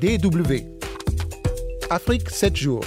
DW. Afrique 7 jours.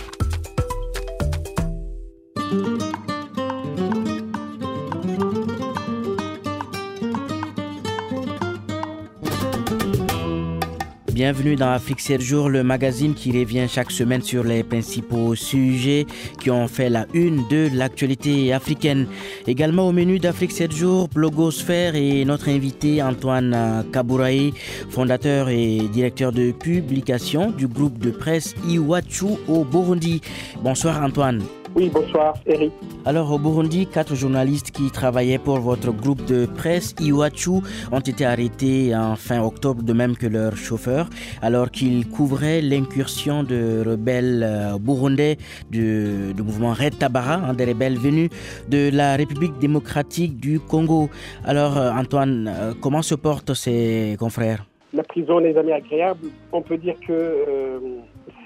Bienvenue dans Afrique 7 jours, le magazine qui revient chaque semaine sur les principaux sujets qui ont fait la une de l'actualité africaine. Également au menu d'Afrique 7 jours, Blogosphère et notre invité Antoine Kabouraï, fondateur et directeur de publication du groupe de presse Iwachu au Burundi. Bonsoir Antoine. Oui, bonsoir, Eric. Alors, au Burundi, quatre journalistes qui travaillaient pour votre groupe de presse, Iwachu, ont été arrêtés en fin octobre, de même que leur chauffeur, alors qu'ils couvraient l'incursion de rebelles euh, burundais du, mouvement Red Tabara, hein, des rebelles venus de la République démocratique du Congo. Alors, euh, Antoine, euh, comment se portent ces confrères? La prison n'est jamais agréable. On peut dire que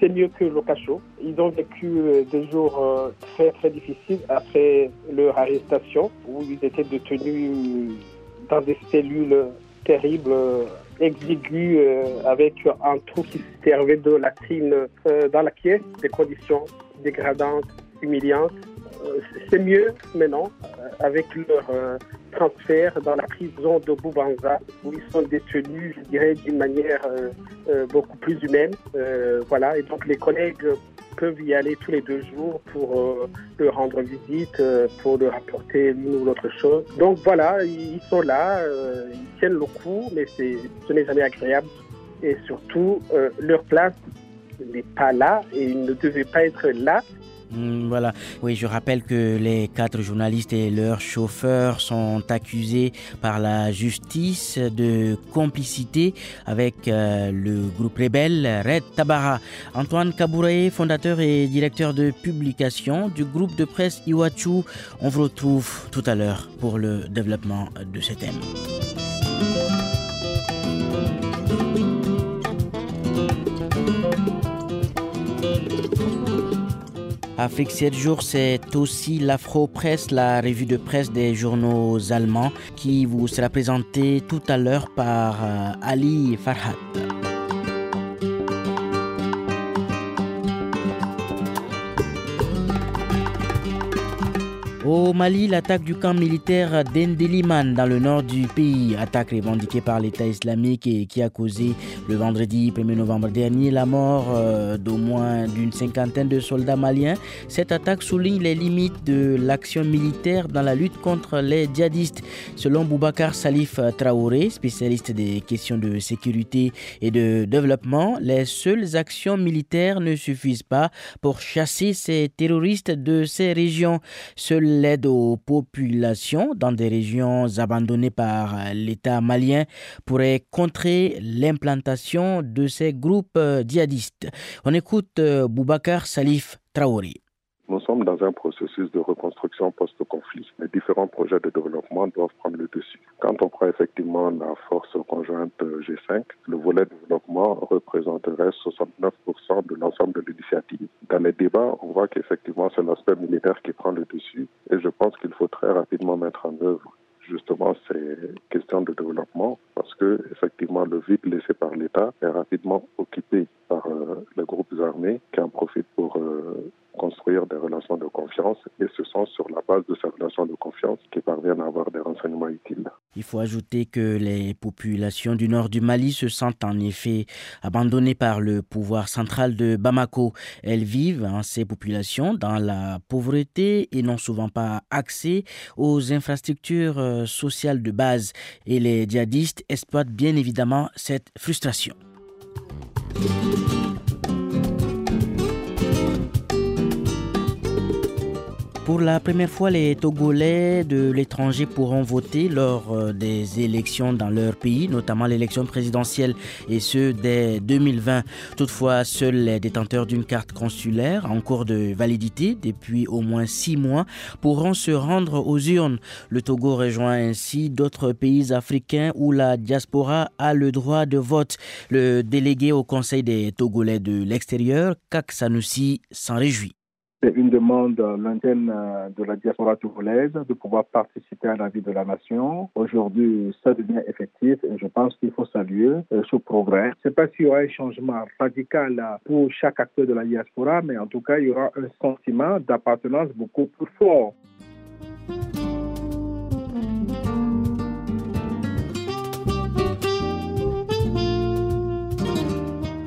c'est mieux que Locacho. Ils ont vécu euh, des jours euh, très très difficiles après leur arrestation où ils étaient détenus dans des cellules terribles, euh, exiguës, avec un trou qui servait de latrine dans la pièce, des conditions dégradantes, humiliantes. C'est mieux maintenant avec leur transfert dans la prison de Boubanza, où ils sont détenus, je dirais, d'une manière euh, euh, beaucoup plus humaine. Euh, voilà, et donc les collègues peuvent y aller tous les deux jours pour leur rendre visite, pour leur apporter l'une ou l'autre chose. Donc voilà, ils sont là, ils tiennent le coup, mais ce n'est jamais agréable. Et surtout, leur place n'est pas là et ils ne devaient pas être là voilà. Oui, je rappelle que les quatre journalistes et leurs chauffeurs sont accusés par la justice de complicité avec euh, le groupe rebelle Red Tabara. Antoine Kabouraé, fondateur et directeur de publication du groupe de presse Iwachu, on vous retrouve tout à l'heure pour le développement de ce thème. Afrique 7 jours, c'est aussi l'Afro-Presse, la revue de presse des journaux allemands, qui vous sera présentée tout à l'heure par euh, Ali Farhat. Au Mali, l'attaque du camp militaire d'Endeliman dans le nord du pays, attaque revendiquée par l'État islamique et qui a causé le vendredi 1er novembre dernier la mort euh, d'au moins d'une cinquantaine de soldats maliens. Cette attaque souligne les limites de l'action militaire dans la lutte contre les djihadistes. Selon Boubacar Salif Traoré, spécialiste des questions de sécurité et de développement, les seules actions militaires ne suffisent pas pour chasser ces terroristes de ces régions. Seuls l'aide aux populations dans des régions abandonnées par l'État malien pourrait contrer l'implantation de ces groupes djihadistes. On écoute euh, Boubacar Salif Traoré. Nous sommes dans un processus de reconstruction post-conflit. Les différents projets de développement doivent prendre le dessus. Quand on prend effectivement la force conjointe G5, le volet développement représenterait 69% de l'ensemble de l'initiative. Dans les débats, on voit qu'effectivement c'est l'aspect militaire qui prend le dessus et je pense qu'il faut très rapidement mettre en œuvre justement ces questions de développement parce que effectivement le vide laissé par l'État est rapidement occupé par euh, les groupes armés qui en profitent pour euh, construire des relations de confiance et ce sont sur la base de ces relations de confiance qu'ils parviennent à avoir des renseignements utiles. Il faut ajouter que les populations du nord du Mali se sentent en effet abandonnées par le pouvoir central de Bamako. Elles vivent, ces populations, dans la pauvreté et n'ont souvent pas accès aux infrastructures euh, sociales de base. Et les djihadistes exploitent bien évidemment cette frustration. Pour la première fois, les Togolais de l'étranger pourront voter lors euh, des élections dans leur pays, notamment l'élection présidentielle, et ce dès 2020. Toutefois, seuls les détenteurs d'une carte consulaire en cours de validité depuis au moins six mois pourront se rendre aux urnes. Le Togo rejoint ainsi d'autres pays africains où la diaspora a le droit de vote. Le délégué au Conseil des Togolais de l'extérieur, Kak Sanoussi, s'en réjouit. C'est une demande lointaine euh, de la diaspora togolaise de pouvoir participer à la vie de la nation. Aujourd'hui, ça devient effectif et je pense qu'il faut saluer euh, ce progrès. Je ne sais pas s'il y aura un changement radical pour chaque acteur de la diaspora, mais en tout cas, il y aura un sentiment d'appartenance beaucoup plus fort.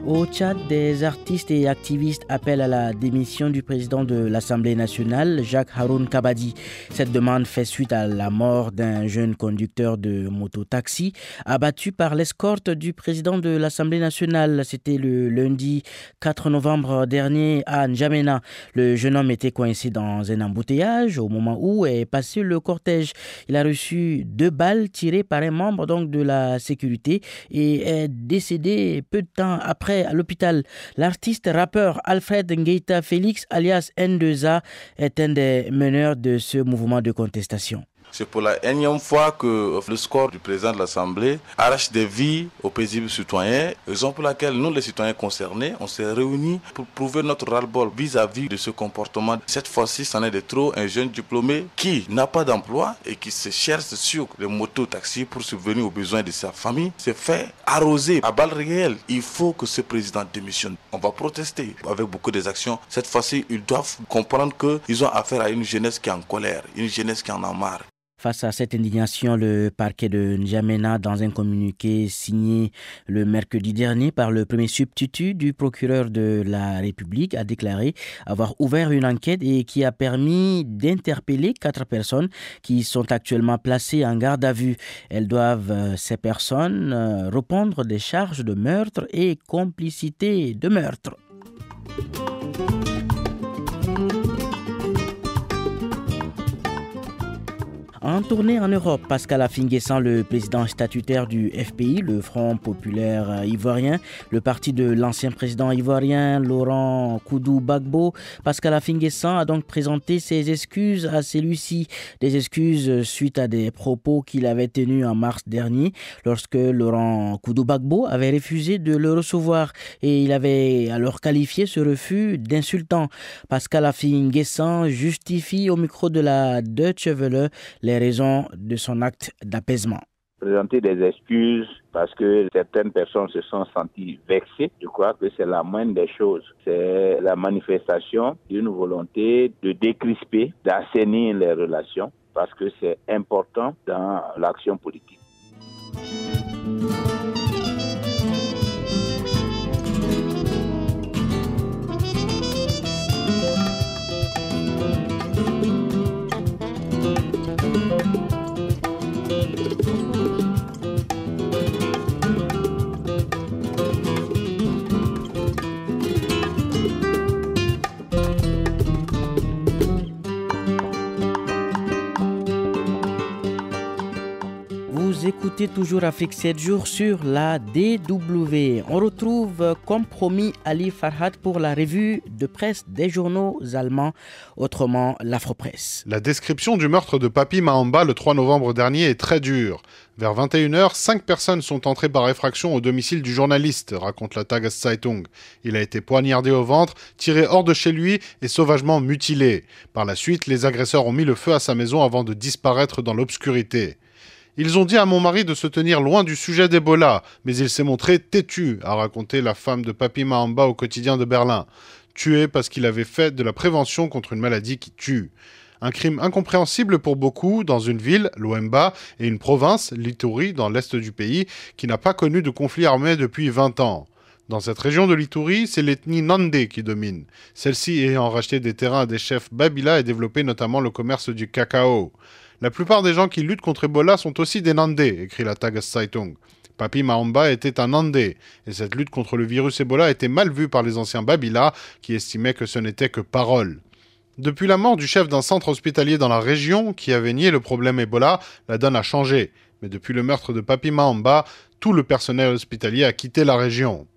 Au Tchad, des artistes et activistes appellent à la démission du président de l'Assemblée nationale, Jacques Haroun Kabadi. Cette demande fait suite à la mort d'un jeune conducteur de moto-taxi abattu par l'escorte du président de l'Assemblée nationale. C'était le lundi 4 novembre dernier à N'Djamena. Le jeune homme était coincé dans un embouteillage au moment où est passé le cortège. Il a reçu deux balles tirées par un membre donc de la sécurité et est décédé peu de temps après à l'hôpital. L'artiste rappeur Alfred Ngeita Félix alias N2A est un des meneurs de ce mouvement de contestation. C'est pour la énième fois que le score du président de l'Assemblée arrache des vies aux paisibles citoyens, raison pour laquelle nous, les citoyens concernés, on s'est réunis pour prouver notre ras-le-bol vis-à-vis de ce comportement. Cette fois-ci, c'en est de trop un jeune diplômé qui n'a pas d'emploi et qui se cherche sur les motos-taxis pour subvenir aux besoins de sa famille, s'est fait arroser à balles réelles. Il faut que ce président démissionne. On va protester avec beaucoup des actions. Cette fois-ci, ils doivent comprendre qu'ils ont affaire à une jeunesse qui est en colère, une jeunesse qui en a marre. Face à cette indignation, le parquet de N'Djamena, dans un communiqué signé le mercredi dernier par le premier substitut du procureur de la République, a déclaré avoir ouvert une enquête et qui a permis d'interpeller quatre personnes qui sont actuellement placées en garde à vue. Elles doivent, euh, ces personnes, euh, répondre des charges de meurtre et complicité de meurtre. En tournée en Europe, Pascal Affinguessan, le président statutaire du FPI, le Front populaire ivoirien, le parti de l'ancien président ivoirien Laurent Koudou Bagbo, Pascal Affinguessan a donc présenté ses excuses à celui-ci. Des excuses suite à des propos qu'il avait tenus en mars dernier lorsque Laurent Koudou Bagbo avait refusé de le recevoir et il avait alors qualifié ce refus d'insultant. Pascal Affinguessan justifie au micro de la Deutsche Welle les raisons de son acte d'apaisement présenter des excuses parce que certaines personnes se sont senties vexées. Je crois que c'est la moindre des choses. C'est la manifestation d'une volonté de décrisper, d'assainir les relations parce que c'est important dans l'action politique. Écoutez toujours Afrique 7 jours sur la DW. On retrouve comme promis Ali Farhad pour la revue de presse des journaux allemands, autrement l'Afropresse. La description du meurtre de Papi Mahamba le 3 novembre dernier est très dure. Vers 21h, cinq personnes sont entrées par effraction au domicile du journaliste, raconte la Tageszeitung. Il a été poignardé au ventre, tiré hors de chez lui et sauvagement mutilé. Par la suite, les agresseurs ont mis le feu à sa maison avant de disparaître dans l'obscurité. Ils ont dit à mon mari de se tenir loin du sujet d'Ebola, mais il s'est montré têtu, a raconté la femme de Papi Mahamba au quotidien de Berlin. Tué parce qu'il avait fait de la prévention contre une maladie qui tue. Un crime incompréhensible pour beaucoup dans une ville, l'Ouemba, et une province, l'Ituri, dans l'est du pays, qui n'a pas connu de conflit armé depuis 20 ans. Dans cette région de l'Ituri, c'est l'ethnie Nandé qui domine. Celle-ci ayant racheté des terrains à des chefs Babila et développé notamment le commerce du cacao. La plupart des gens qui luttent contre Ebola sont aussi des Nandés, écrit la Tageszeitung. Papi Mahamba était un Nandé, et cette lutte contre le virus Ebola était mal vue par les anciens Babila, qui estimaient que ce n'était que parole. Depuis la mort du chef d'un centre hospitalier dans la région, qui avait nié le problème Ebola, la donne a changé. Mais depuis le meurtre de Papi Mahamba, tout le personnel hospitalier a quitté la région.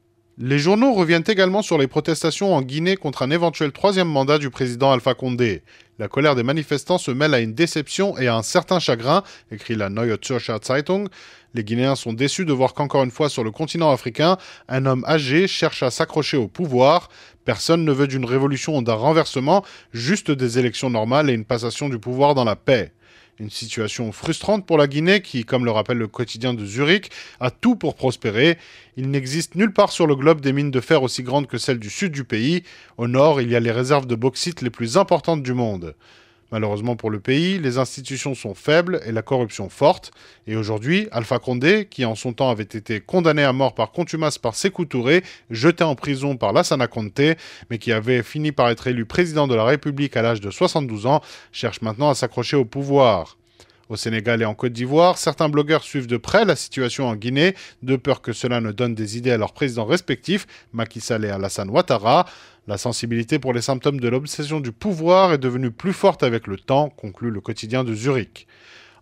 Les journaux reviennent également sur les protestations en Guinée contre un éventuel troisième mandat du président Alpha Condé. La colère des manifestants se mêle à une déception et à un certain chagrin, écrit la Neue Zürcher Zeitung. Les Guinéens sont déçus de voir qu'encore une fois sur le continent africain, un homme âgé cherche à s'accrocher au pouvoir. Personne ne veut d'une révolution ou d'un renversement, juste des élections normales et une passation du pouvoir dans la paix. Une situation frustrante pour la Guinée qui, comme le rappelle le quotidien de Zurich, a tout pour prospérer. Il n'existe nulle part sur le globe des mines de fer aussi grandes que celles du sud du pays. Au nord, il y a les réserves de bauxite les plus importantes du monde. Malheureusement pour le pays, les institutions sont faibles et la corruption forte. Et aujourd'hui, Alpha Condé, qui en son temps avait été condamné à mort par contumace par Sékou Touré, jeté en prison par Lassana Conté, mais qui avait fini par être élu président de la République à l'âge de 72 ans, cherche maintenant à s'accrocher au pouvoir. Au Sénégal et en Côte d'Ivoire, certains blogueurs suivent de près la situation en Guinée, de peur que cela ne donne des idées à leurs présidents respectifs, Macky Sall et Alassane Ouattara. La sensibilité pour les symptômes de l'obsession du pouvoir est devenue plus forte avec le temps, conclut le quotidien de Zurich.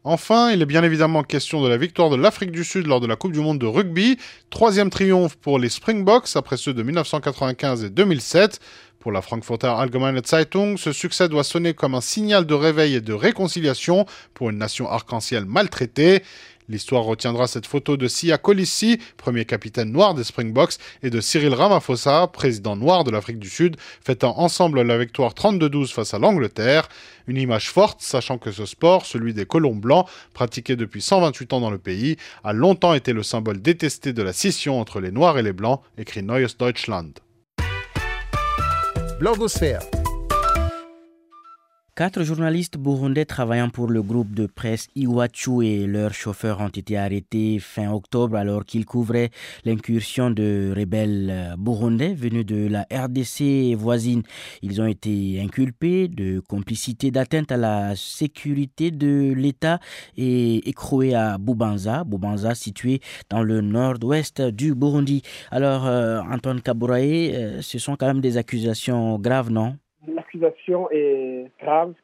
Enfin, il est bien évidemment question de la victoire de l'Afrique du Sud lors de la Coupe du Monde de rugby. Troisième triomphe pour les Springboks après ceux de 1995 et 2007. Pour la Frankfurter Allgemeine Zeitung, ce succès doit sonner comme un signal de réveil et de réconciliation pour une nation arc-en-ciel maltraitée. L'histoire retiendra cette photo de Sia Colissi, premier capitaine noir des Springboks, et de Cyril Ramaphosa, président noir de l'Afrique du Sud, fêtant ensemble la victoire 32-12 face à l'Angleterre. Une image forte, sachant que ce sport, celui des colons blancs, pratiqué depuis 128 ans dans le pays, a longtemps été le symbole détesté de la scission entre les Noirs et les Blancs, écrit Neues Deutschland. Blogosphère. Quatre journalistes burundais travaillant pour le groupe de presse Iwachu et leurs chauffeurs ont été arrêtés fin octobre alors qu'ils couvraient l'incursion de rebelles burundais venus de la RDC voisine. Ils ont été inculpés de complicité d'atteinte à la sécurité de l'État et écroués à Bubanza, Bubanza situé dans le nord-ouest du Burundi. Alors, euh, Antoine Kabouraé, euh, ce sont quand même des accusations graves, non? Est grave,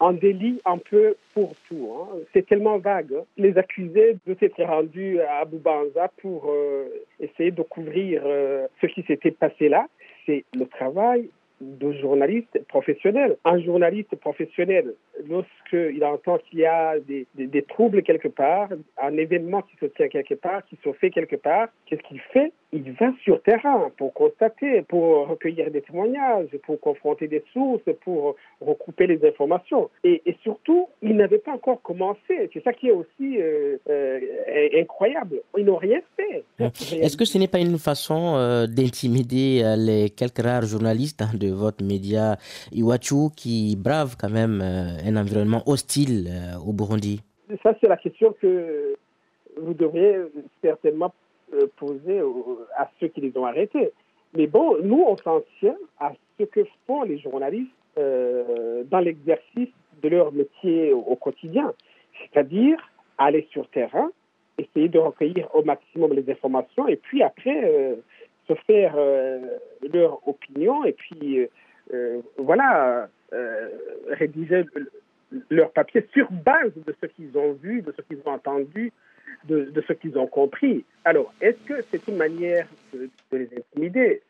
un délit un peu pour tout. Hein. C'est tellement vague. Les accusés doivent être rendus à Boubanza pour euh, essayer de couvrir euh, ce qui s'était passé là. C'est le travail de journaliste professionnel. Un journaliste professionnel, lorsqu'il entend qu'il y a des, troubles quelque part, un événement qui se tient quelque part, qui se fait quelque part, qu'est-ce qu'il fait? Il va sur terrain pour constater, pour recueillir des témoignages, pour confronter des sources, pour recouper les informations. Et, et surtout, il n'avait pas encore commencé. C'est ça qui est aussi euh, euh, incroyable. Ils n'ont rien fait. Est-ce que ce n'est pas une façon euh, d'intimider les quelques rares journalistes hein, de votre média Iwachu qui brave quand même un environnement hostile au Burundi? Ça, c'est la question que vous devriez certainement euh, poser à ceux qui les ont arrêtés. Mais bon, nous, on s'en tient à ce que font les journalistes dans l'exercice de leur métier au, quotidien, c'est-à-dire aller sur terrain, essayer de recueillir au maximum les informations et puis après se faire leur opinion et puis euh, voilà, euh, rédiger leur papier sur base de ce qu'ils ont vu, de ce qu'ils ont entendu, de, ce qu'ils ont compris. Alors, est-ce que c'est une manière de, les intimider?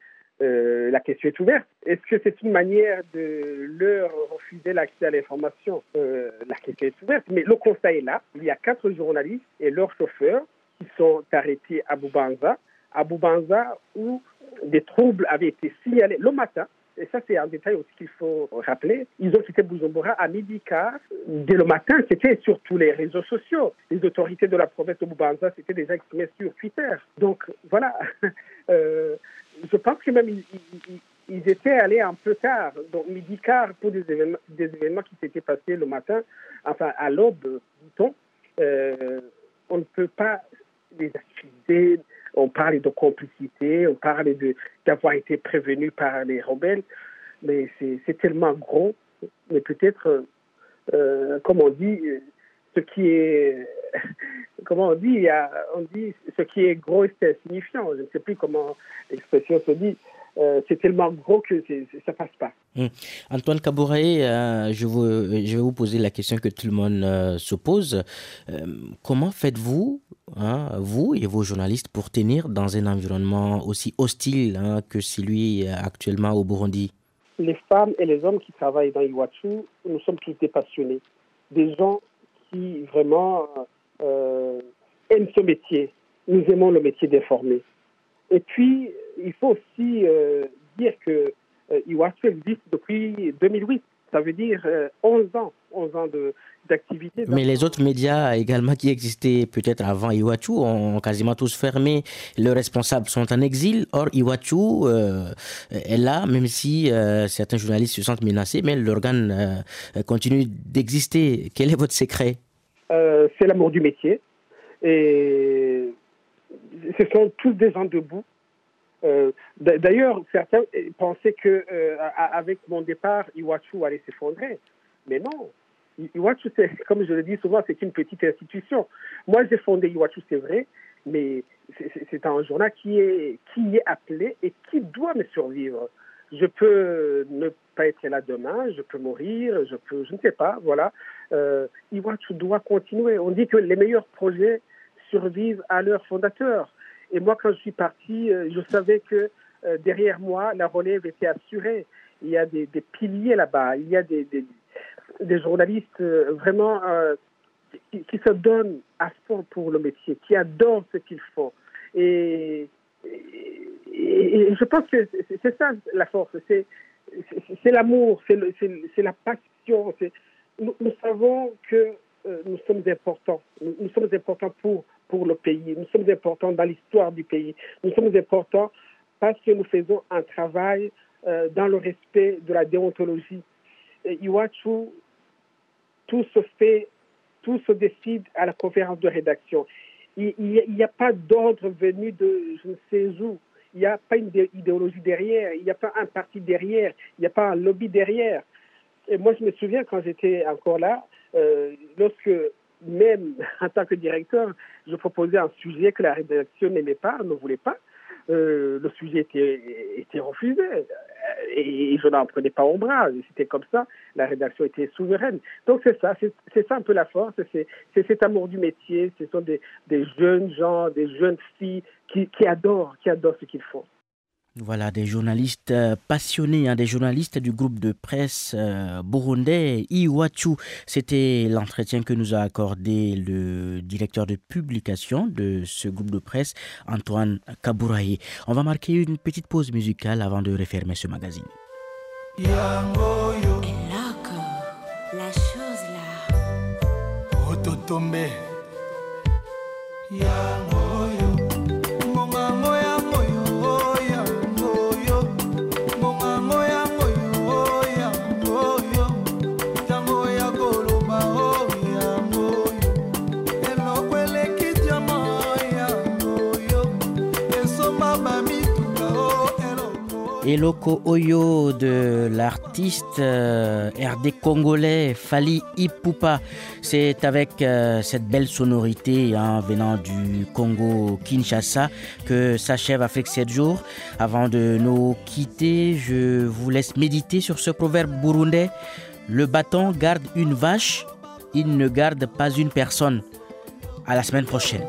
Euh, la question est ouverte. Est-ce que c'est une manière de leur refuser l'accès à l'information? La question est ouverte. Mais le conseil est là. Il y a quatre journalistes et leurs chauffeurs qui sont arrêtés à Boubanza, à Boubanza où des troubles avaient été signalés le matin et ça c'est un détail aussi qu'il faut rappeler, ils ont quitté Bujumbura à midi quart. Dès le matin, c'était sur tous les réseaux sociaux. Les autorités de la province de Bubanza s'étaient déjà exprimées sur Twitter. Donc voilà, euh, je pense que même ils, étaient allés un peu tard, donc midi quart pour des événements, des événements qui s'étaient passés le matin, enfin à l'aube, dit-on. Euh, on ne peut pas les accuser on parle de complicité, on parle d'avoir été prévenu par les rebelles, mais c'est tellement gros. Mais peut-être, euh, comme on dit, ce qui est, comment on dit, on dit, ce qui est gros c'est insignifiant. Je ne sais plus comment l'expression se dit. Euh, c'est tellement gros que ça passe pas. Hum. Antoine Cabouret, euh, je, vais vous poser la question que tout le monde euh, se pose. comment faites-vous, hein, vous et vos journalistes, pour tenir dans un environnement aussi hostile hein, que celui actuellement au Burundi? Les femmes et les hommes qui travaillent dans Iwachu, nous sommes tous des passionnés. Des gens qui vraiment aime ce métier. Nous aimons le métier d'informer. Et puis, il faut aussi euh, dire que euh, Iwachu existe depuis 2008. Ça veut dire 11 euh, ans, 11 ans d'activité. Mais les autres médias également qui existaient peut-être avant Iwachu ont quasiment tous fermé. Leurs responsables sont en exil. Or, Iwachu est là, même si certains journalistes se sentent menacés, mais l'organe continue d'exister. Quel est votre secret? C'est l'amour du métier. Et ce sont tous des gens debout. Euh, d'ailleurs, certains pensaient que euh, avec mon départ, Iwachu allait s'effondrer. Mais non. Iwachu, comme je le dis souvent, c'est une petite institution. Moi, j'ai fondé Iwachu, c'est vrai, mais c'est un journal qui est, qui est appelé et qui doit me survivre. Je peux ne pas être là demain, je peux mourir, je peux, je ne sais pas, voilà. Euh, Iwachu doit continuer. On dit que les meilleurs projets survivent à leurs fondateurs. Et moi, quand je suis parti, euh, je savais que euh, derrière moi, la relève était assurée. Il y a des, piliers là-bas, il y a des, des, journalistes euh, vraiment qui, se donnent à fond pour le métier, qui adorent ce qu'ils font. Et, je pense que c'est ça la force, c'est l'amour, c'est la passion. Nous, savons que nous sommes importants. nous, sommes importants pour pour le pays. Nous sommes importants dans l'histoire du pays. Nous sommes importants parce que nous faisons un travail euh, dans le respect de la déontologie. Et tout se fait, tout se décide à la conférence de rédaction. Il n'y a, pas d'ordre venu de je ne sais où. Il n'y a pas une idéologie derrière. Il n'y a pas un parti derrière. Il n'y a pas un lobby derrière. Et moi, je me souviens quand j'étais encore là, euh, lorsque même en tant que directeur, je proposais un sujet que la rédaction n'aimait pas, ne voulait pas. Euh, le sujet était, refusé et je n'en prenais pas bras. C'était comme ça, la rédaction était souveraine. Donc c'est ça, c'est ça un peu la force, c'est cet amour du métier, ce sont des, jeunes gens, des jeunes filles qui adorent, qui adorent ce qu'ils font. Voilà, des journalistes euh, passionnés, hein, des journalistes du groupe de presse euh, burundais Iwachu. C'était l'entretien que nous a accordé le directeur de publication de ce groupe de presse, Antoine Kabouraye. On va marquer une petite pause musicale avant de refermer ce magazine. la chose là. Eloko Oyo de l'artiste euh, RD congolais Fali Ipupa. C'est avec euh, cette belle sonorité hein, venant du Congo Kinshasa que s'achève Afrique 7 jours. Avant de nous quitter, je vous laisse méditer sur ce proverbe burundais. Le bâton garde une vache, il ne garde pas une personne. À la semaine prochaine.